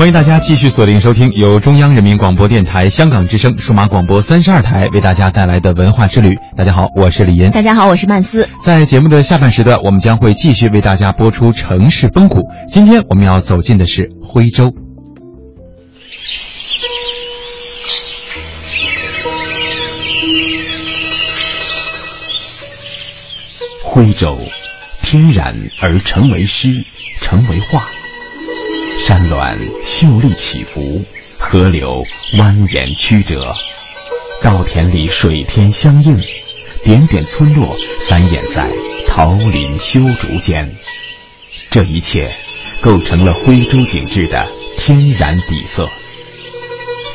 欢迎大家继续锁定收听由中央人民广播电台香港之声数码广播三十二台为大家带来的文化之旅。大家好，我是李岩。大家好，我是曼斯。在节目的下半时段，我们将会继续为大家播出城市风骨。今天我们要走进的是徽州。徽州，天然而成为诗，成为画。山峦秀丽起伏，河流蜿蜒曲折，稻田里水天相映，点点村落散掩在桃林修竹间。这一切构成了徽州景致的天然底色。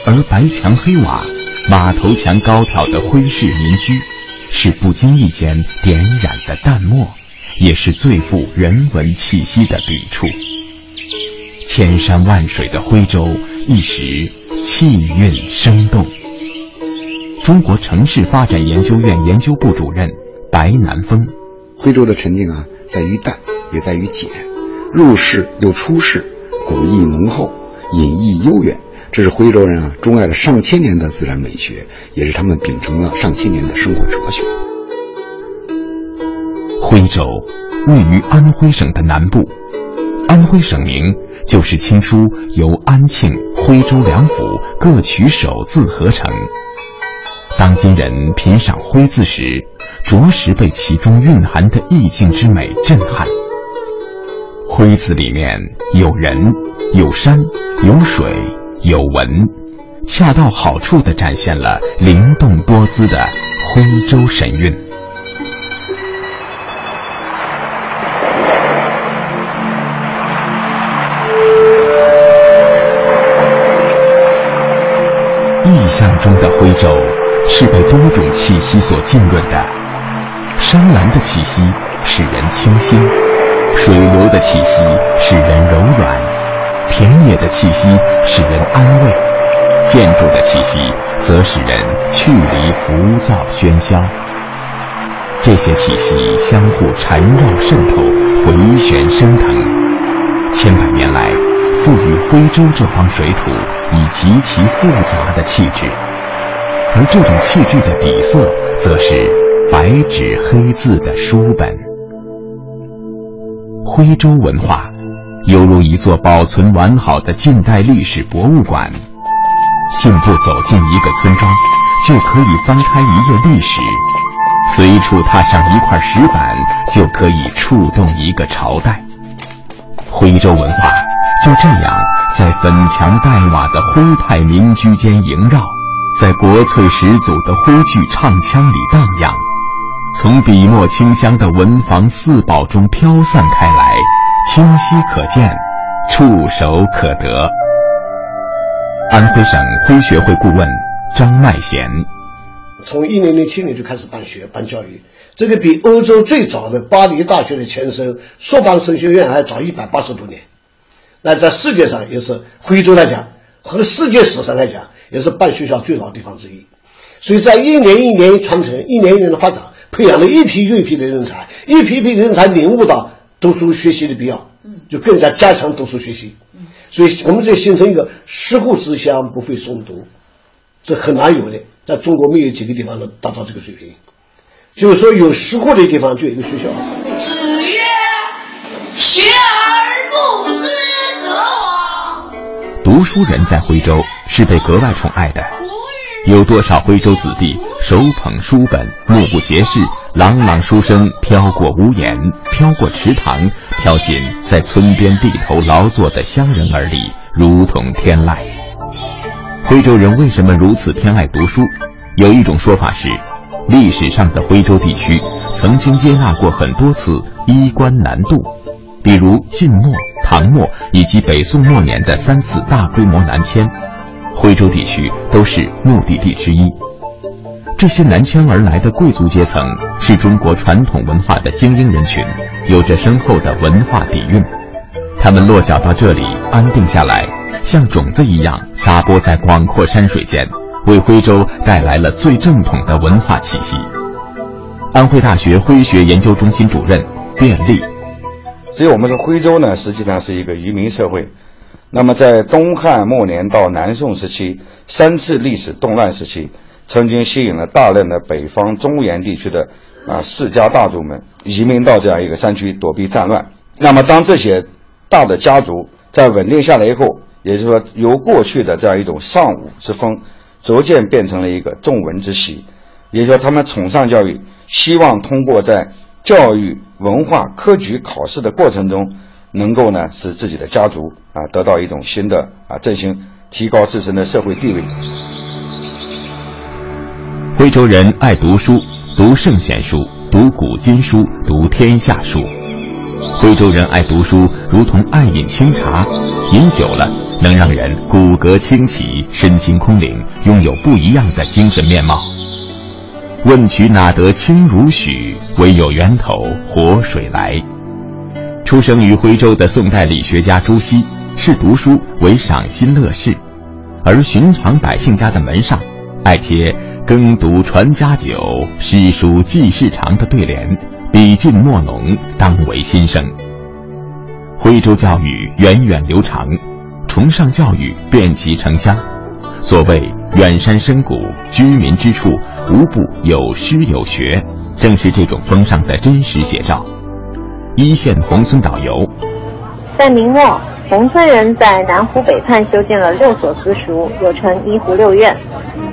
而白墙黑瓦、马头墙高挑的徽式民居，是不经意间点染的淡墨，也是最富人文气息的笔触。千山万水的徽州，一时气韵生动。中国城市发展研究院研究部主任白南风，徽州的沉静啊，在于淡，也在于简，入世又出世，古意浓厚，隐逸悠远。这是徽州人啊钟爱了上千年的自然美学，也是他们秉承了上千年的生活哲学。徽州位于安徽省的南部，安徽省名就是清初由安庆、徽州两府各取首字合成。当今人品赏徽字时，着实被其中蕴含的意境之美震撼。徽字里面有人、有山、有水。有文，恰到好处地展现了灵动多姿的徽州神韵。意象中的徽州是被多种气息所浸润的，山岚的气息使人清新，水流的气息使人柔软。田野的气息使人安慰，建筑的气息则使人去离浮躁喧嚣。这些气息相互缠绕渗透，回旋升腾，千百年来赋予徽州这方水土以极其复杂的气质，而这种气质的底色，则是白纸黑字的书本。徽州文化。犹如一座保存完好的近代历史博物馆，信步走进一个村庄，就可以翻开一页历史；随处踏上一块石板，就可以触动一个朝代。徽州文化就这样在粉墙黛瓦的徽派民居间萦绕，在国粹始祖的徽剧唱腔里荡漾，从笔墨清香的文房四宝中飘散开来。清晰可见，触手可得。安徽省徽学会顾问张麦贤，从一零零七年就开始办学办教育，这个比欧洲最早的巴黎大学的前身硕邦神学院还早一百八十多年。那在世界上也是徽州来讲，和世界史上来讲，也是办学校最老的地方之一。所以在一年一年传承，一年一年的发展，培养了一批又一批的人才，一批批人才领悟到。读书学习的必要，就更加加强读书学习。所以，我们这形成一个食户之乡不会诵读，这很难有的，在中国没有几个地方能达到这个水平。就是说，有食户的地方就有一个学校。子曰：“学而不思则罔。”读书人在徽州是被格外宠爱的。有多少徽州子弟手捧书本，目不斜视，朗朗书声飘过屋檐，飘过池塘，飘进在村边地头劳作的乡人耳里，如同天籁。徽州人为什么如此偏爱读书？有一种说法是，历史上的徽州地区曾经接纳过很多次衣冠南渡，比如晋末、唐末以及北宋末年的三次大规模南迁。徽州地区都是目的地之一。这些南迁而来的贵族阶层是中国传统文化的精英人群，有着深厚的文化底蕴。他们落脚到这里，安定下来，像种子一样撒播在广阔山水间，为徽州带来了最正统的文化气息。安徽大学徽学研究中心主任卞立，所以我们说徽州呢，实际上是一个移民社会。那么在东汉末年到南宋时期三次历史动乱时期，曾经吸引了大量的北方中原地区的啊世家大族们移民到这样一个山区躲避战乱。那么当这些大的家族在稳定下来以后，也就是说由过去的这样一种尚武之风，逐渐变成了一个重文之习。也就是说，他们崇尚教育，希望通过在教育、文化、科举考试的过程中，能够呢使自己的家族啊得到一种新的啊振兴，提高自身的社会地位。徽州人爱读书，读圣贤书，读古今书，读天下书。徽州人爱读书，如同爱饮清茶，饮久了能让人骨骼清奇，身心空灵，拥有不一样的精神面貌。问渠哪得清如许？唯有源头活水来。出生于徽州的宋代理学家朱熹，视读书为赏心乐事，而寻常百姓家的门上，爱贴“耕读传家久，诗书继世长”的对联，笔劲墨浓，当为心声。徽州教育源远流长，崇尚教育遍及城乡。所谓远山深谷，居民之处无不有诗有学，正是这种风尚的真实写照。一线宏村导游，在明末，宏村人在南湖北畔修建了六所私塾，又称一湖六院。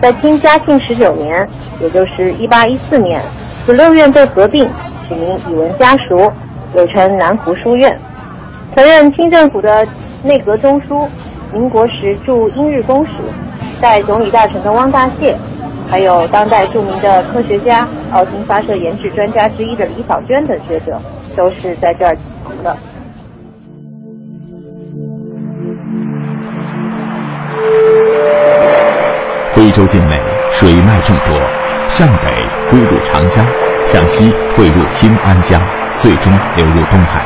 在清嘉庆十九年，也就是一八一四年，此六院被合并，取名以文家塾，又称南湖书院。曾任清政府的内阁中书，民国时驻英日公使。代总理大臣的汪大燮，还有当代著名的科学家、奥金发射研制专家之一的李小娟等学者，都是在这儿读的。徽州境内水脉众多，向北汇入长江，向西汇入新安江，最终流入东海。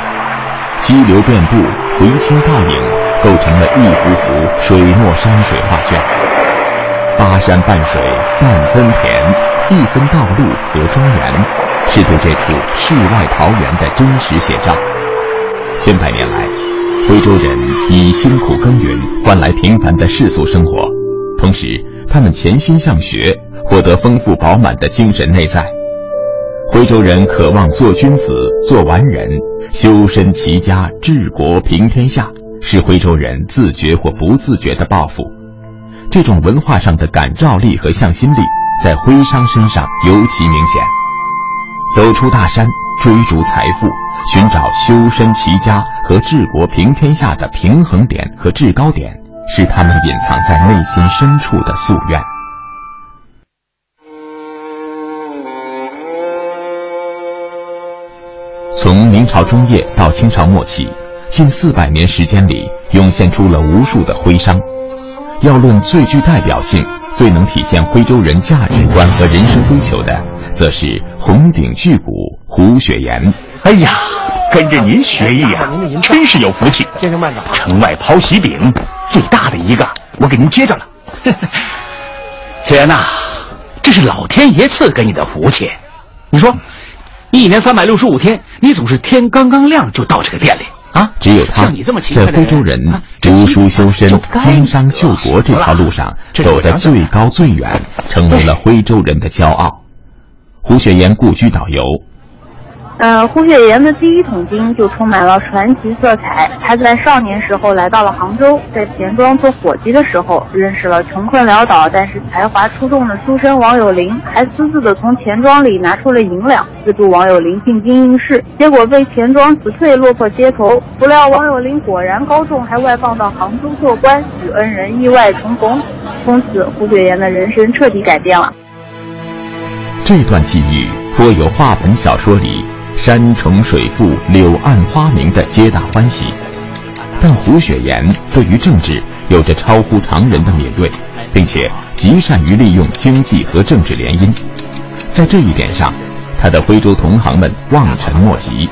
溪流遍布，回青倒影，构成了一幅幅水墨山水画卷。巴山半水半分田，一分道路和庄园，是对这处世外桃源的真实写照。千百年来，徽州人以辛苦耕耘换来平凡的世俗生活，同时他们潜心向学，获得丰富饱满的精神内在。徽州人渴望做君子、做完人，修身齐家治国平天下，是徽州人自觉或不自觉的抱负。这种文化上的感召力和向心力，在徽商身上尤其明显。走出大山，追逐财富，寻找修身齐家和治国平天下的平衡点和制高点，是他们隐藏在内心深处的夙愿。从明朝中叶到清朝末期，近四百年时间里，涌现出了无数的徽商。要论最具代表性、最能体现徽州人价值观和人生追求的，则是红顶巨鼓胡雪岩。哎呀，跟着您学艺啊，真是有福气。先生慢走。城外抛喜饼，最大的一个我给您接着了。雪岩呐，这是老天爷赐给你的福气。你说，一年三百六十五天，你总是天刚刚亮就到这个店里。啊，只有他在徽州人读书修身、经商救国这条路上走得最高最远，成为了徽州人的骄傲。胡雪岩故居导游。呃，胡雪岩的第一桶金就充满了传奇色彩。他在少年时候来到了杭州，在钱庄做伙计的时候，认识了穷困潦倒但是才华出众的书生王有龄，还私自的从钱庄里拿出了银两，资助王有龄进京应试，结果被钱庄辞退，落魄街头。不料王有龄果然高中，还外放到杭州做官，与恩人意外重逢，从此胡雪岩的人生彻底改变了。这段际遇颇有话本小说里。山重水复、柳暗花明的皆大欢喜，但胡雪岩对于政治有着超乎常人的敏锐，并且极善于利用经济和政治联姻。在这一点上，他的徽州同行们望尘莫及。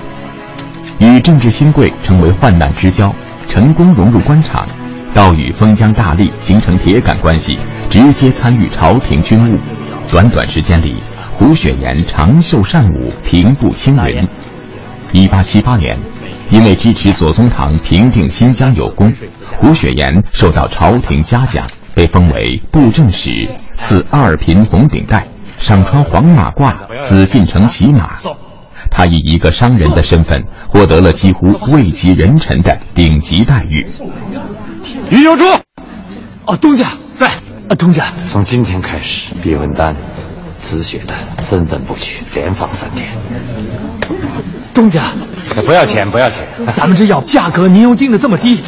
与政治新贵成为患难之交，成功融入官场，到与封疆大吏形成铁杆关系，直接参与朝廷军务。短短时间里，胡雪岩长袖善舞，平步青云。一八七八年，因为支持左宗棠平定新疆有功，胡雪岩受到朝廷嘉奖，被封为布政使，赐二品红顶带，赏穿黄马褂，紫禁城骑马。他以一个商人的身份，获得了几乎位极人臣的顶级待遇。余有珠，哦，东家在。啊，东家，从今天开始，毕文丹、止血的分文不取，连放三天。东家，不要钱，不要钱，咱们这药价格您又定的这么低。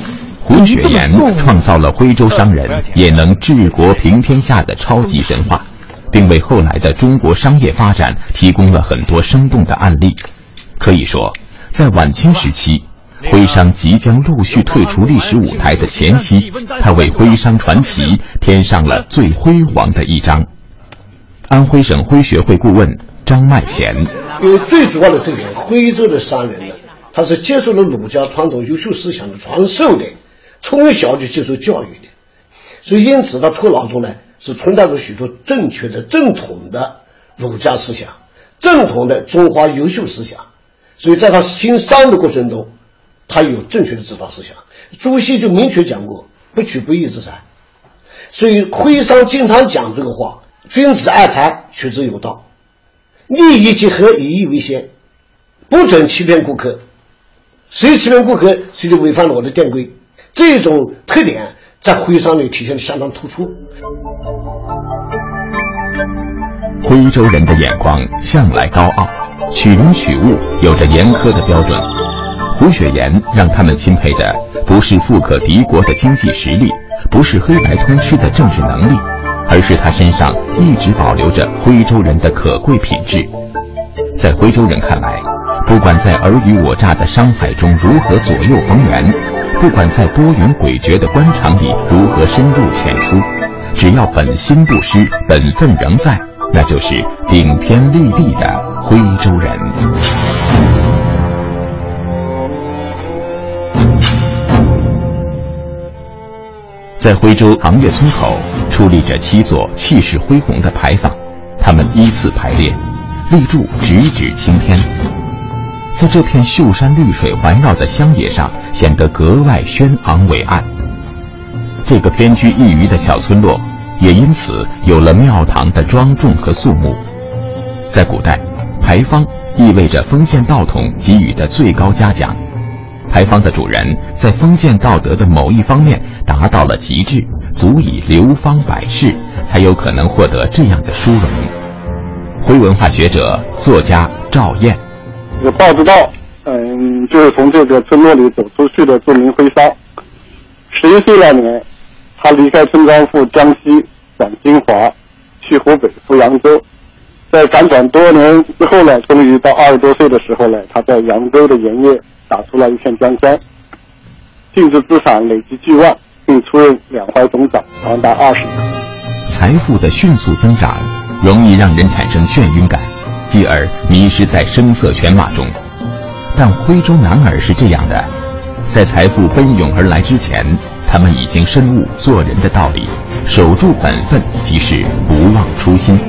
胡雪岩创造了徽州商人也能治国平天下的超级神话，并为后来的中国商业发展提供了很多生动的案例。可以说，在晚清时期。徽商即将陆续退出历史舞台的前夕，他为徽商传奇添上了最辉煌的一章。安徽省徽学会顾问张迈贤，因为最主要的这个徽州的商人呢，他是接受了儒家传统优秀思想的传授的，从小就接受教育的，所以因此他头脑中呢是存在着许多正确的正统的儒家思想，正统的中华优秀思想，所以在他经商的过程中。他有正确的指导思想，朱熹就明确讲过“不取不义之财”，所以徽商经常讲这个话：“君子爱财，取之有道，利益结合，以义为先，不准欺骗顾客。谁欺骗顾客，谁就违反了我的店规。”这种特点在徽商里体现的相当突出。徽州人的眼光向来高傲，取人取物有着严苛的标准。胡雪岩让他们钦佩的不是富可敌国的经济实力，不是黑白通吃的政治能力，而是他身上一直保留着徽州人的可贵品质。在徽州人看来，不管在尔虞我诈的商海中如何左右逢源，不管在多云诡谲的官场里如何深入浅出，只要本心不失，本分仍在，那就是顶天立地的徽州人。在徽州杭岳村口矗立着七座气势恢宏的牌坊，它们依次排列，立柱直指青天，在这片秀山绿水环绕的乡野上显得格外轩昂伟岸。这个偏居一隅的小村落，也因此有了庙堂的庄重和肃穆。在古代，牌坊意味着封建道统给予的最高嘉奖。牌坊的主人在封建道德的某一方面达到了极致，足以流芳百世，才有可能获得这样的殊荣。徽文化学者、作家赵燕，这个鲍知道，嗯，就是从这个村落里走出去的著名徽商。十一岁那年，他离开村庄赴江西，转金华，去湖北赴扬州，在辗转多年之后呢，终于到二十多岁的时候呢，他在扬州的盐业。打出了一片江山，净值资产累计巨万，并出任两淮总长，长达二十年。财富的迅速增长，容易让人产生眩晕感，继而迷失在声色犬马中。但徽州男儿是这样的，在财富奔涌而来之前，他们已经深悟做人的道理，守住本分即是不忘初心。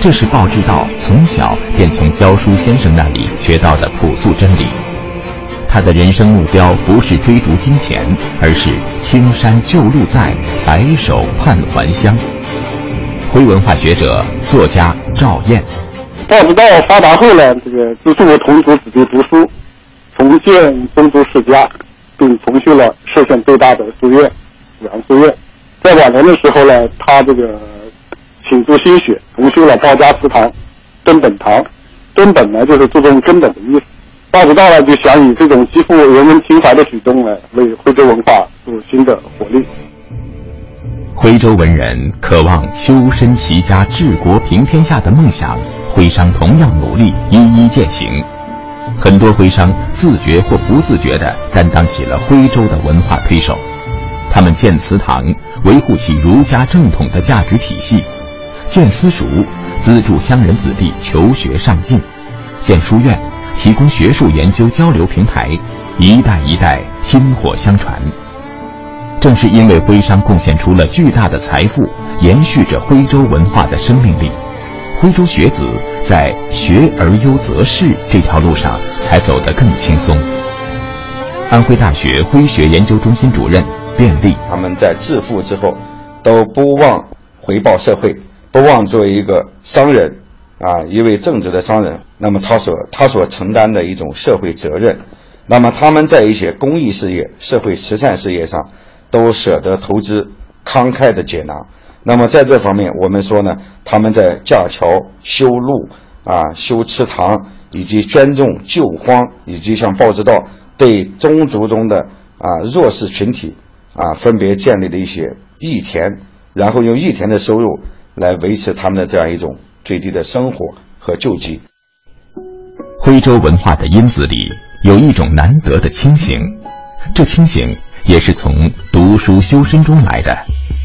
这是鲍志道从小便从教书先生那里学到的朴素真理。他的人生目标不是追逐金钱，而是青山旧路在，白首盼还乡。徽文化学者、作家赵燕，报知道发达后呢，这个资助同族子弟读书，重建宗族世家，并重修了歙县最大的书院——杨书院。在晚年的时候呢，他这个倾注心血，重修了鲍家祠堂、根本堂。根本呢，就是注重根本的意思。报知道了，就想以这种极富人文情怀的举动呢，为徽州文化注入新的活力。徽州文人渴望修身齐家治国平天下的梦想，徽商同样努力一一践行。很多徽商自觉或不自觉地担当起了徽州的文化推手，他们建祠堂，维护起儒家正统的价值体系；建私塾，资助乡人子弟求学上进；建书院。提供学术研究交流平台，一代一代薪火相传。正是因为徽商贡献出了巨大的财富，延续着徽州文化的生命力，徽州学子在学而优则仕这条路上才走得更轻松。安徽大学徽学研究中心主任卞立，他们在致富之后，都不忘回报社会，不忘作为一个商人，啊，一位正直的商人。那么他所他所承担的一种社会责任，那么他们在一些公益事业、社会慈善事业上，都舍得投资，慷慨的解囊。那么在这方面，我们说呢，他们在架桥、修路、啊修池塘，以及捐种救荒，以及像报知道。对宗族中的啊弱势群体啊，分别建立了一些义田，然后用义田的收入来维持他们的这样一种最低的生活和救济。徽州文化的因子里有一种难得的清醒，这清醒也是从读书修身中来的。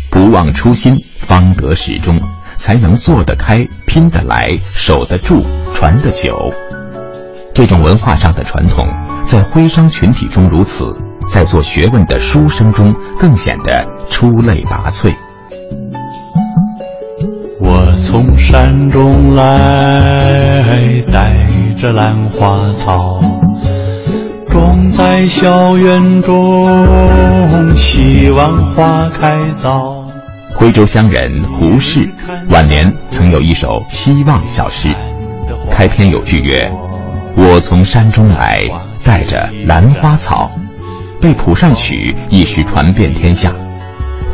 不忘初心，方得始终，才能做得开、拼得来、守得住、传得久。这种文化上的传统，在徽商群体中如此，在做学问的书生中更显得出类拔萃。我从山中来，带着兰花草，种在校园中，希望花开早。徽州乡人胡适晚年曾有一首《希望》小诗，开篇有句曰。我从山中来，带着兰花草，被谱上曲，一时传遍天下。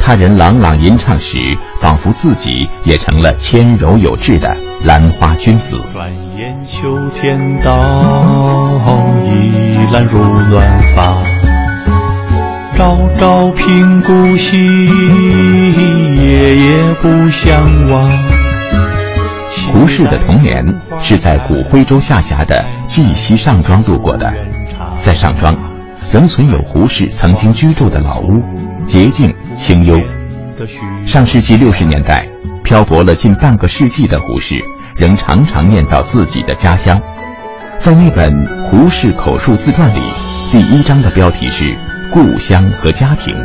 他人朗朗吟唱时，仿佛自己也成了纤柔有致的兰花君子。转眼秋天到，意兰如乱发。朝朝频顾惜，夜夜不相忘。胡适的童年是在古徽州下辖的绩溪上庄度过的，在上庄，仍存有胡适曾经居住的老屋，洁净清幽。上世纪六十年代，漂泊了近半个世纪的胡适，仍常常念叨自己的家乡。在那本《胡适口述自传》里，第一章的标题是“故乡和家庭”，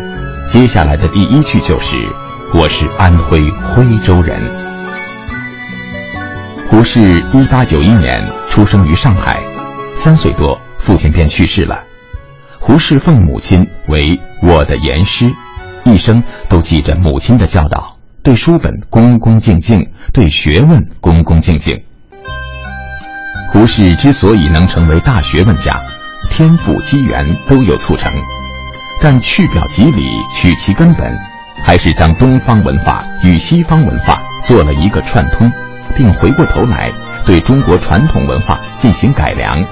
接下来的第一句就是“我是安徽徽州人”。胡适一八九一年出生于上海，三岁多，父亲便去世了。胡适奉母亲为我的严师，一生都记着母亲的教导，对书本恭恭敬敬，对学问恭恭敬敬。胡适之所以能成为大学问家，天赋机缘都有促成，但去表及里，取其根本，还是将东方文化与西方文化做了一个串通。并回过头来对中国传统文化进行改良，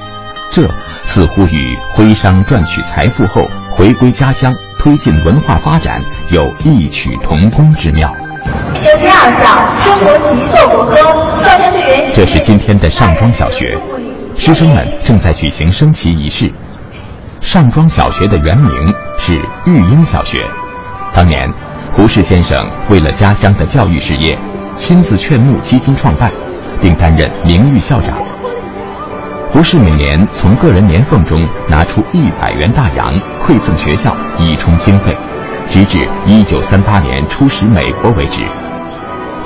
这似乎与徽商赚取财富后回归家乡、推进文化发展有异曲同工之妙。第二项升国旗奏国歌，少先队员。这是今天的上庄小学，师生们正在举行升旗仪式。上庄小学的原名是育英小学，当年胡适先生为了家乡的教育事业。亲自劝募基金创办，并担任名誉校长。胡适每年从个人年俸中拿出一百元大洋馈赠学校，以充经费，直至一九三八年出使美国为止。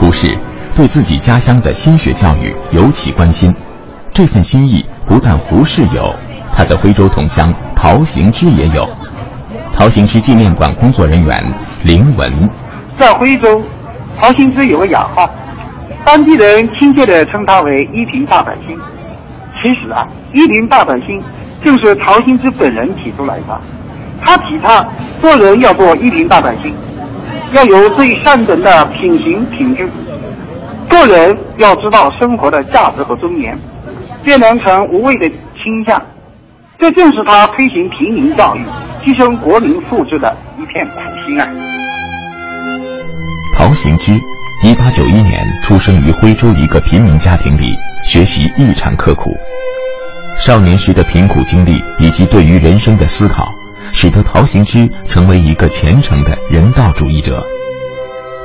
胡适对自己家乡的新学教育尤其关心，这份心意不但胡适有，他的徽州同乡陶行知也有。陶行知纪念馆工作人员林文，在徽州。陶行知有个雅号，当地人亲切地称他为“一品大百姓”。其实啊，“一品大百姓”正是陶行知本人提出来的。他提倡做人要做一品大百姓，要有最上等的品行品质，做人要知道生活的价值和尊严，变能成无畏的倾向。这正是他推行平民教育、提升国民素质的一片苦心啊。陶行知，一八九一年出生于徽州一个平民家庭里，学习异常刻苦。少年时的贫苦经历以及对于人生的思考，使得陶行知成为一个虔诚的人道主义者。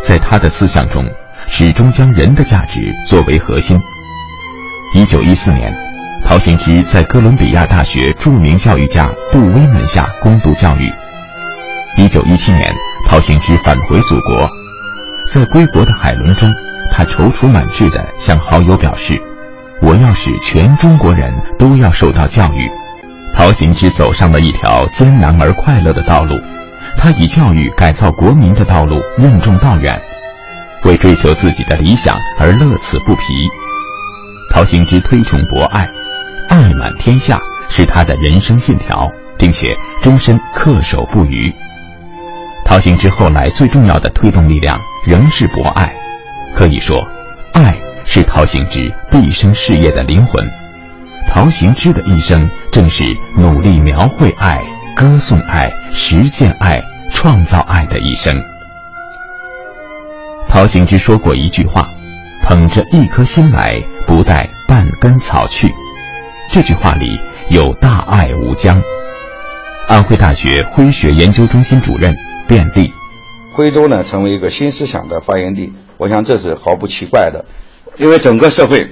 在他的思想中，始终将人的价值作为核心。一九一四年，陶行知在哥伦比亚大学著名教育家杜威门下攻读教育。一九一七年。陶行知返回祖国，在归国的海轮中，他踌躇满志地向好友表示：“我要使全中国人都要受到教育。”陶行知走上了一条艰难而快乐的道路，他以教育改造国民的道路任重道远，为追求自己的理想而乐此不疲。陶行知推崇博爱，爱满天下是他的人生信条，并且终身恪守不渝。陶行知后来最重要的推动力量仍是博爱，可以说，爱是陶行知毕生事业的灵魂。陶行知的一生正是努力描绘爱、歌颂爱、实践爱、创造爱的一生。陶行知说过一句话。捧着一颗心来，不带半根草去。这句话里有大爱无疆。安徽大学徽学研究中心主任遍地，徽州呢成为一个新思想的发源地，我想这是毫不奇怪的，因为整个社会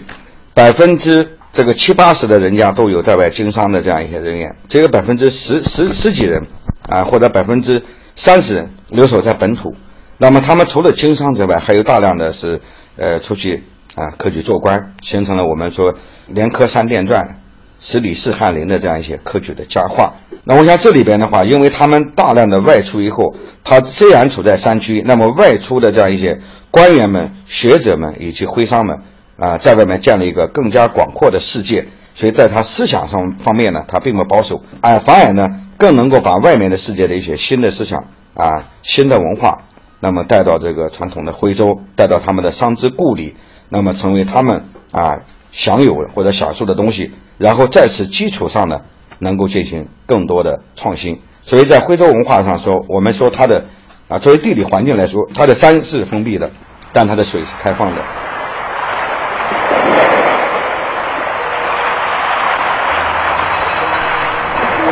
百分之这个七八十的人家都有在外经商的这样一些人员，只有百分之十十十几人啊，或者百分之三十人留守在本土。那么他们除了经商之外，还有大量的是。呃，出去啊，科举做官，形成了我们说“连科三殿传，十里四翰林”的这样一些科举的佳话。那我想这里边的话，因为他们大量的外出以后，他虽然处在山区，那么外出的这样一些官员们、学者们以及徽商们啊，在外面建了一个更加广阔的世界，所以在他思想上方面呢，他并不保守，哎，反而呢，更能够把外面的世界的一些新的思想啊、新的文化。那么带到这个传统的徽州，带到他们的商之故里，那么成为他们啊享有或者享受的东西，然后在此基础上呢，能够进行更多的创新。所以在徽州文化上说，我们说它的啊作为地理环境来说，它的山是封闭的，但它的水是开放的。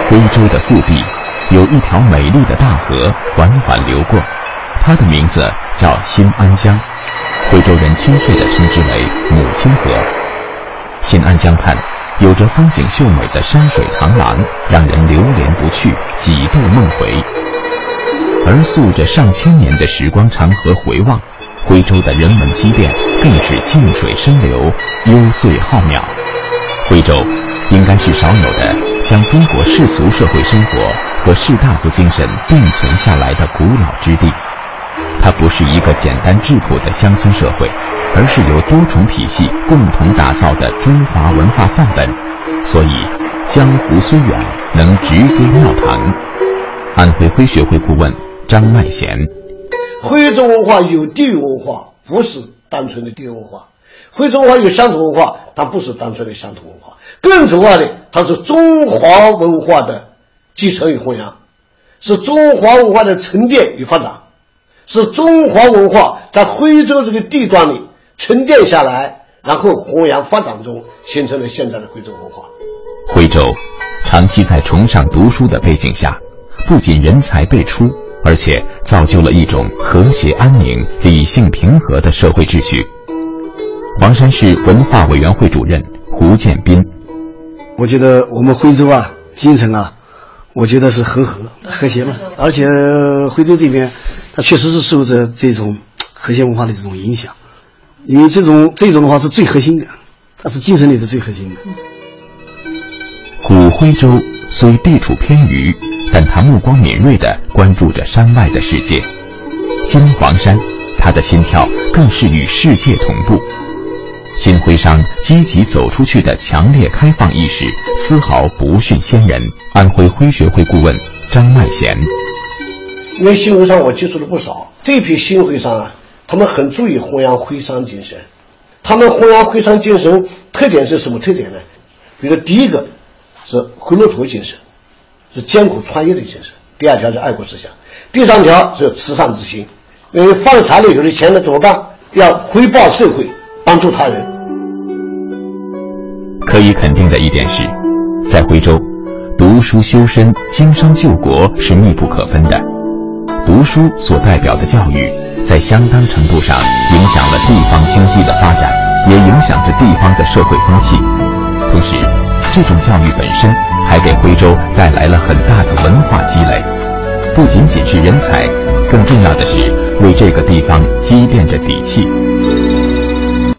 徽州的腹地有一条美丽的大河缓缓流过。它的名字叫新安江，徽州人亲切地称之为“母亲河”。新安江畔有着风景秀美的山水长廊，让人流连不去，几度梦回。而溯着上千年的时光长河回望，徽州的人文积淀更是静水深流，幽邃浩渺。徽州应该是少有的将中国世俗社会生活和士大夫精神并存下来的古老之地。它不是一个简单质朴的乡村社会，而是由多重体系共同打造的中华文化范本。所以，江湖虽远，能直追庙堂。安徽徽学会顾问张麦贤：徽州文化有地域文化，不是单纯的地域文化；徽州文化有乡土文化，它不是单纯的乡土文化。更重要的，它是中华文化的继承与弘扬，是中华文化的沉淀与发展。是中华文化在徽州这个地段里沉淀下来，然后弘扬发展中，形成了现在的徽州文化。徽州长期在崇尚读书的背景下，不仅人才辈出，而且造就了一种和谐安宁、理性平和的社会秩序。黄山市文化委员会主任胡建斌：我觉得我们徽州啊，精神啊，我觉得是和和和谐嘛，而且徽州这边。它确实是受着这种和谐文化的这种影响，因为这种这种的话是最核心的，它是精神里的最核心的。古徽州虽地处偏隅，但他目光敏锐地关注着山外的世界。金黄山，他的心跳更是与世界同步。新徽商积极走出去的强烈开放意识，丝毫不逊先人。安徽徽学会顾问张麦贤。因为新徽商我接触了不少，这批新徽商啊，他们很注意弘扬徽商精神。他们弘扬徽商精神特点是什么特点呢？比如第一个是回路头精神，是艰苦创业的精神；第二条是爱国思想；第三条是慈善之心。因为发了财了有了钱了怎么办？要回报社会，帮助他人。可以肯定的一点是，在徽州，读书修身、经商救国是密不可分的。读书所代表的教育，在相当程度上影响了地方经济的发展，也影响着地方的社会风气。同时，这种教育本身还给徽州带来了很大的文化积累，不仅仅是人才，更重要的是为这个地方积淀着底气。